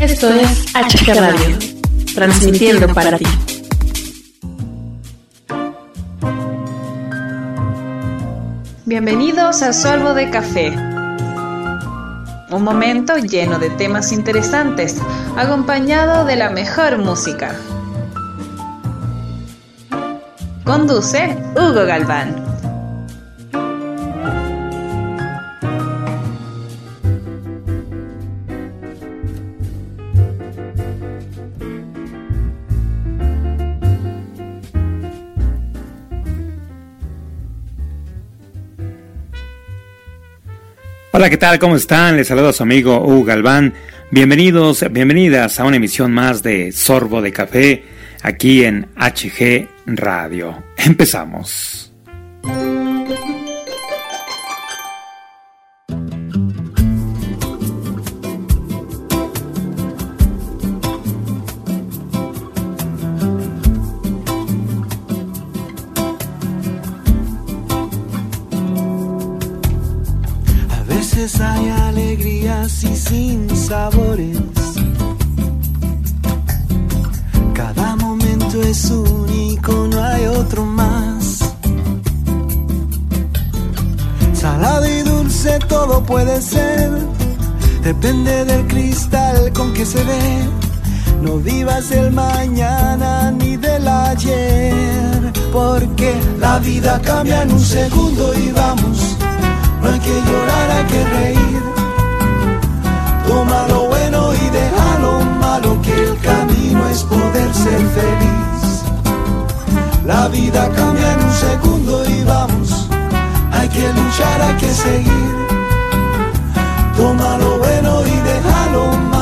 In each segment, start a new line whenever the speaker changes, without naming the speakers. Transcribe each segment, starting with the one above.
Esto es HG Radio, transmitiendo para ti.
Bienvenidos a Sorbo de Café. Un momento lleno de temas interesantes, acompañado de la mejor música. Conduce Hugo Galván.
Hola, ¿qué tal? ¿Cómo están? Les saludo a su amigo Hugo Galván. Bienvenidos, bienvenidas a una emisión más de Sorbo de Café aquí en HG Radio. Empezamos.
Hay alegrías y sin sabores. Cada momento es único, no hay otro más. Salado y dulce todo puede ser, depende del cristal con que se ve. No vivas el mañana ni del ayer, porque la vida cambia en un segundo y vamos no hay que llorar, hay que reír. Toma lo bueno y deja lo malo, que el camino es poder ser feliz. La vida cambia en un segundo y vamos, hay que luchar, hay que seguir. Toma lo bueno y deja lo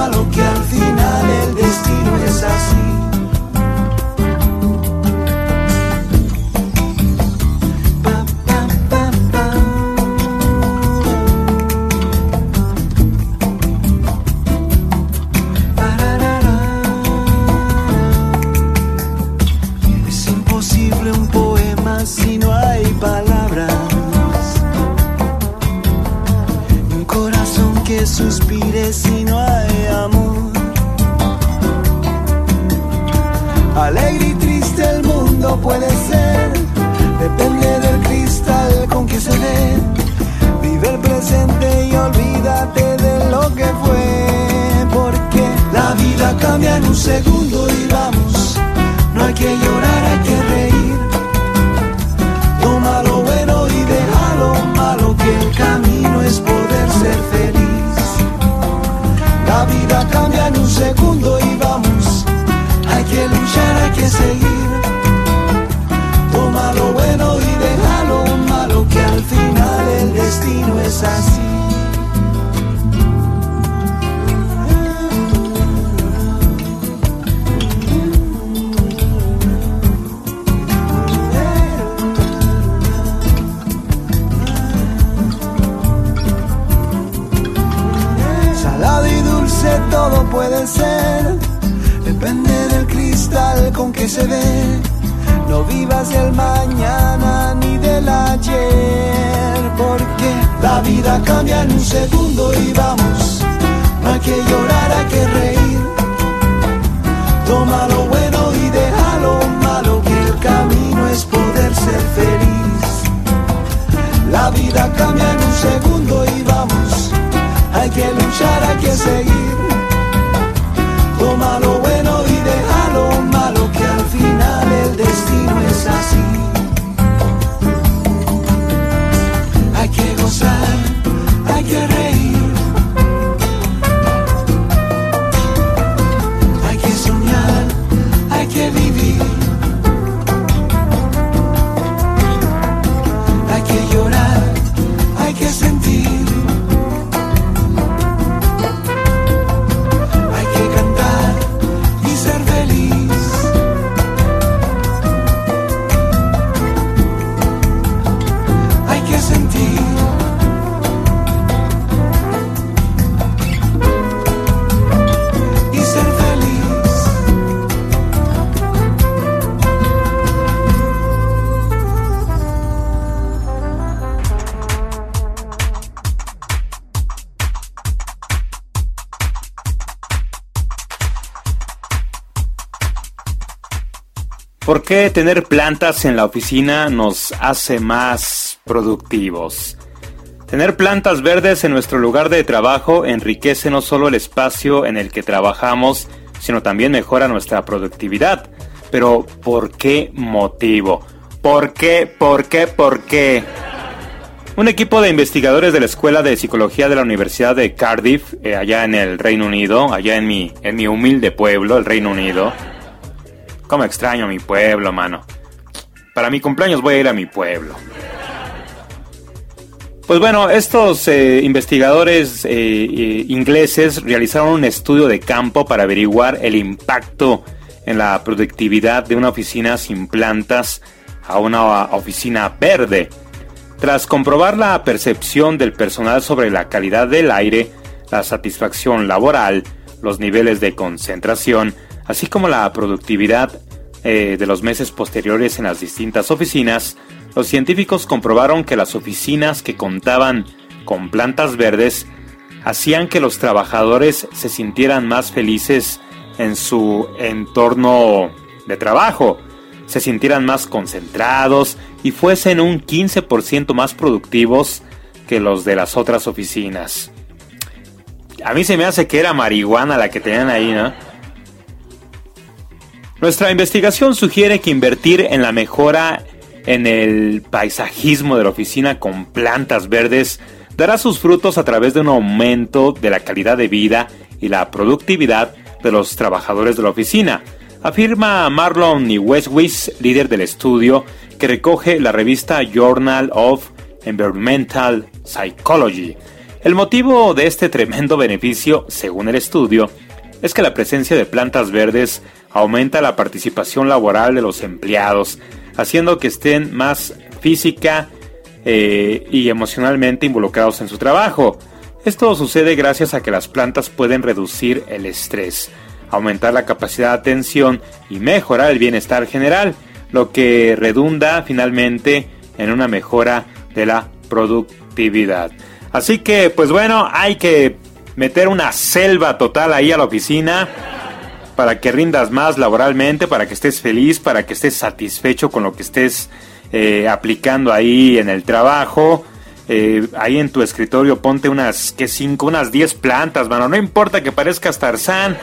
todo puede ser, depende del cristal con que se ve. No vivas el mañana ni del ayer, porque la vida cambia en un segundo y vamos, no hay que llorar, hay que reír. Toma lo bueno y deja lo malo, que el camino es poder ser feliz. La vida cambia en un segundo y vamos, hay que luchar, hay que seguir. Toma lo bueno
¿Por qué tener plantas en la oficina nos hace más productivos? Tener plantas verdes en nuestro lugar de trabajo enriquece no solo el espacio en el que trabajamos, sino también mejora nuestra productividad. Pero ¿por qué motivo? ¿Por qué? ¿Por qué? ¿Por qué? Un equipo de investigadores de la Escuela de Psicología de la Universidad de Cardiff, eh, allá en el Reino Unido, allá en mi, en mi humilde pueblo, el Reino Unido, Cómo extraño mi pueblo, mano. Para mi cumpleaños voy a ir a mi pueblo. Pues bueno, estos eh, investigadores eh, eh, ingleses realizaron un estudio de campo para averiguar el impacto en la productividad de una oficina sin plantas a una oficina verde. Tras comprobar la percepción del personal sobre la calidad del aire, la satisfacción laboral, los niveles de concentración, así como la productividad eh, de los meses posteriores en las distintas oficinas, los científicos comprobaron que las oficinas que contaban con plantas verdes hacían que los trabajadores se sintieran más felices en su entorno de trabajo, se sintieran más concentrados y fuesen un 15% más productivos que los de las otras oficinas. A mí se me hace que era marihuana la que tenían ahí, ¿no? Nuestra investigación sugiere que invertir en la mejora en el paisajismo de la oficina con plantas verdes dará sus frutos a través de un aumento de la calidad de vida y la productividad de los trabajadores de la oficina, afirma Marlon Westwis, líder del estudio que recoge la revista Journal of Environmental Psychology. El motivo de este tremendo beneficio, según el estudio, es que la presencia de plantas verdes aumenta la participación laboral de los empleados, haciendo que estén más física eh, y emocionalmente involucrados en su trabajo. Esto sucede gracias a que las plantas pueden reducir el estrés, aumentar la capacidad de atención y mejorar el bienestar general, lo que redunda finalmente en una mejora de la productividad. Así que, pues bueno, hay que meter una selva total ahí a la oficina para que rindas más laboralmente, para que estés feliz, para que estés satisfecho con lo que estés eh, aplicando ahí en el trabajo. Eh, ahí en tu escritorio ponte unas, que cinco, unas 10 plantas, mano. No importa que parezcas Tarzán.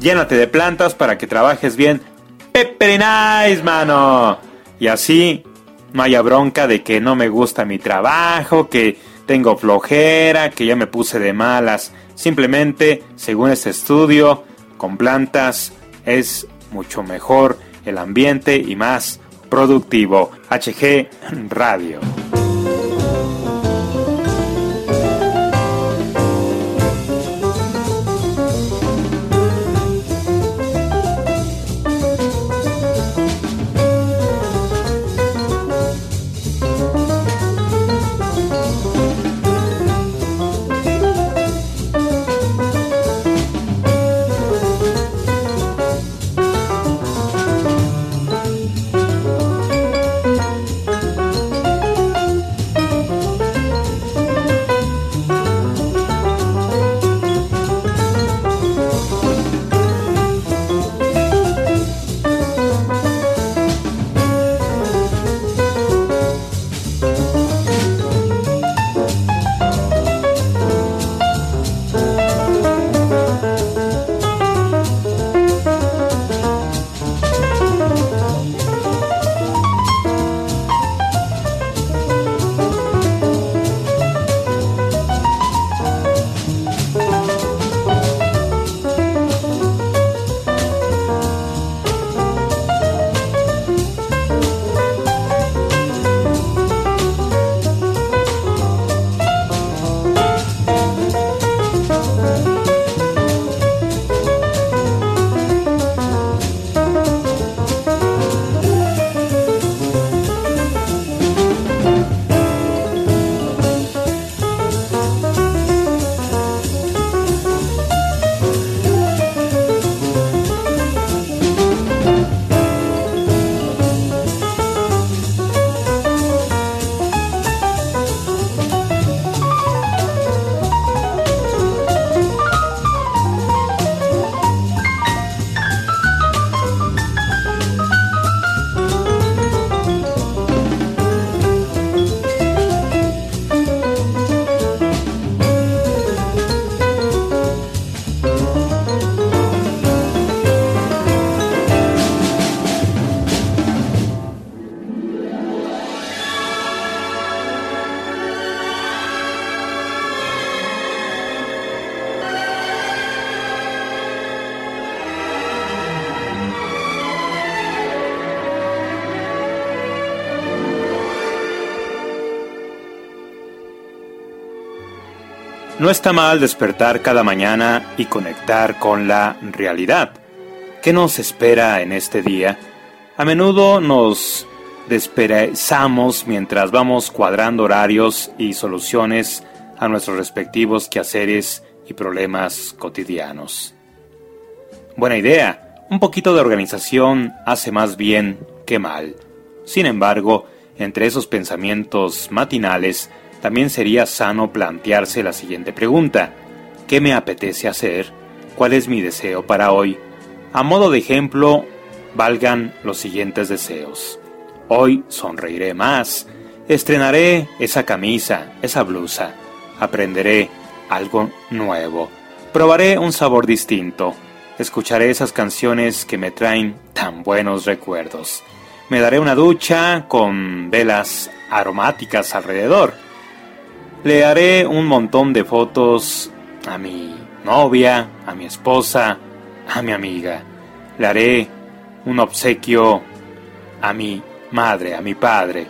Llénate de plantas para que trabajes bien. Pepper nice, mano. Y así no haya bronca de que no me gusta mi trabajo, que tengo flojera, que ya me puse de malas. Simplemente, según este estudio, con plantas es mucho mejor el ambiente y más productivo. HG Radio. No está mal despertar cada mañana y conectar con la realidad. ¿Qué nos espera en este día? A menudo nos desperezamos mientras vamos cuadrando horarios y soluciones a nuestros respectivos quehaceres y problemas cotidianos. Buena idea, un poquito de organización hace más bien que mal. Sin embargo, entre esos pensamientos matinales, también sería sano plantearse la siguiente pregunta. ¿Qué me apetece hacer? ¿Cuál es mi deseo para hoy? A modo de ejemplo, valgan los siguientes deseos. Hoy sonreiré más, estrenaré esa camisa, esa blusa, aprenderé algo nuevo, probaré un sabor distinto, escucharé esas canciones que me traen tan buenos recuerdos. Me daré una ducha con velas aromáticas alrededor. Le haré un montón de fotos a mi novia, a mi esposa, a mi amiga. Le haré un obsequio a mi madre, a mi padre.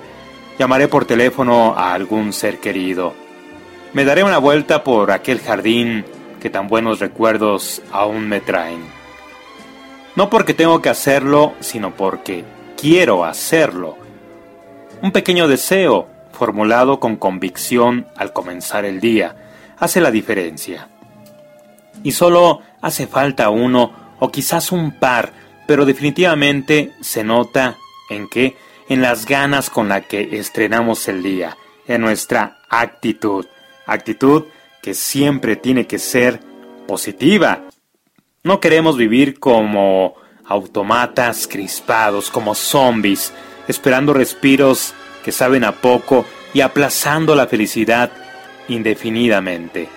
Llamaré por teléfono a algún ser querido. Me daré una vuelta por aquel jardín que tan buenos recuerdos aún me traen. No porque tengo que hacerlo, sino porque quiero hacerlo. Un pequeño deseo, formulado con convicción al comenzar el día, hace la diferencia. Y solo hace falta uno o quizás un par, pero definitivamente se nota en que en las ganas con la que estrenamos el día, en nuestra actitud, actitud que siempre tiene que ser positiva. No queremos vivir como automatas crispados, como zombies, esperando respiros que saben a poco y aplazando la felicidad indefinidamente.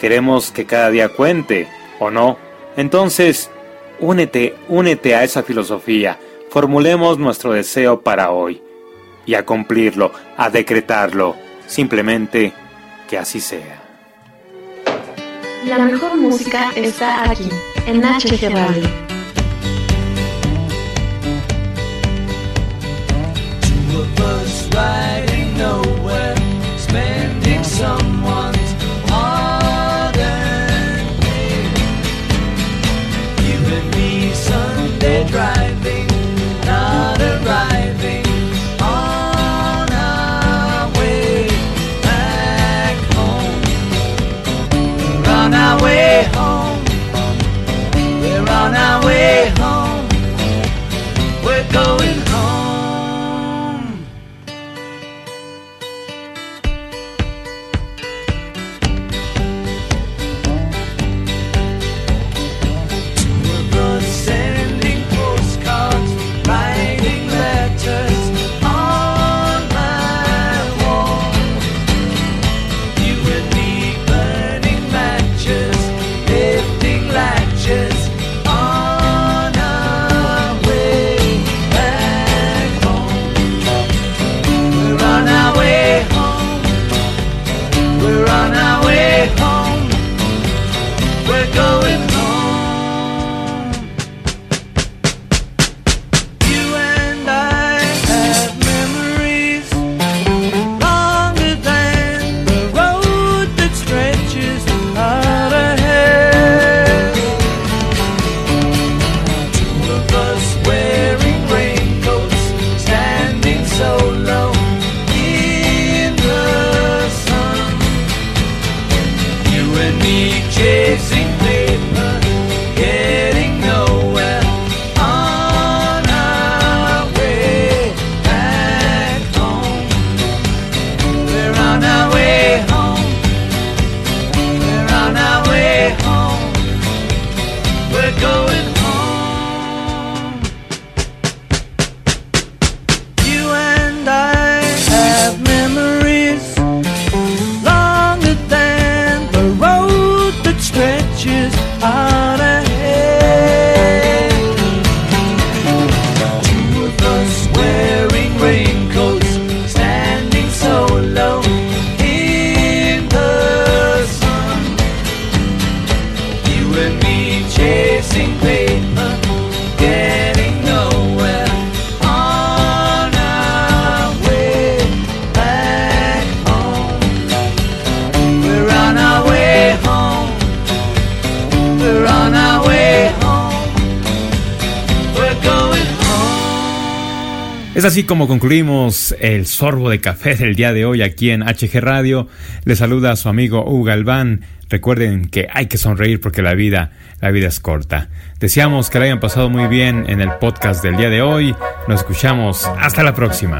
Queremos que cada día cuente, ¿o no? Entonces, únete, únete a esa filosofía. Formulemos nuestro deseo para hoy y a cumplirlo, a decretarlo. Simplemente que así sea.
La mejor música está aquí, en HG Radio.
Es así como concluimos el sorbo de café del día de hoy aquí en HG Radio. Le saluda a su amigo Hugo Galván. Recuerden que hay que sonreír porque la vida, la vida es corta. Deseamos que la hayan pasado muy bien en el podcast del día de hoy. Nos escuchamos. Hasta la próxima.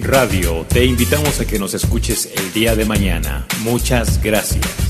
Radio, te invitamos a que nos escuches el día de mañana. Muchas gracias.